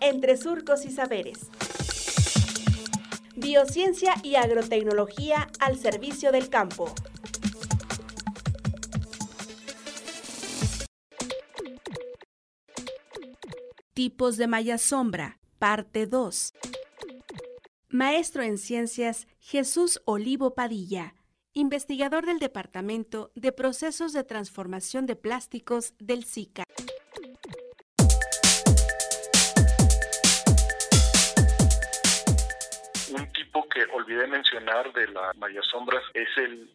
entre surcos y saberes. Biociencia y agrotecnología al servicio del campo. Tipos de malla sombra, parte 2. Maestro en Ciencias Jesús Olivo Padilla, investigador del Departamento de Procesos de Transformación de Plásticos del SICA. Que olvidé mencionar de las sombras es el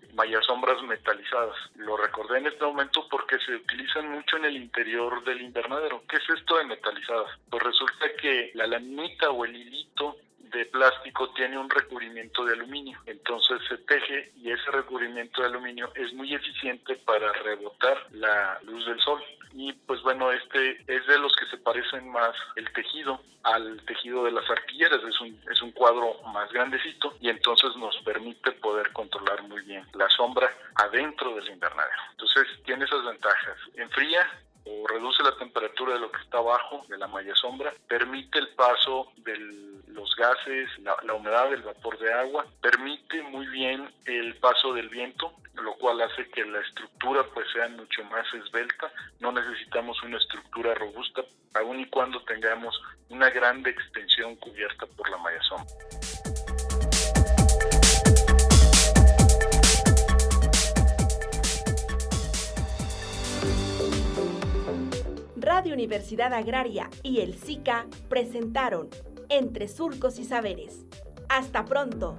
sombras metalizadas. Lo recordé en este momento porque se utilizan mucho en el interior del invernadero. ¿Qué es esto de metalizadas? Pues resulta que la laminita o el hilito de plástico tiene un recubrimiento de aluminio. Entonces se teje y ese recubrimiento de aluminio es muy eficiente para rebotar la luz del sol. Y pues bueno, este es de los que se parecen más el tejido al tejido de las arpilleras. Es un, es un cuadro más grandecito y entonces nos permite poder controlar muy bien la sombra adentro del invernadero. Entonces tiene esas ventajas. Enfría o reduce la temperatura de lo que está abajo de la malla sombra, permite el paso de los gases, la, humedad, el vapor de agua, permite muy bien el paso del viento, lo cual hace que la estructura pues sea mucho más esbelta, no necesitamos una estructura robusta, aun y cuando tengamos una grande extensión cubierta por la malla sombra. Radio Universidad Agraria y el SICA presentaron Entre Surcos y Saberes. Hasta pronto.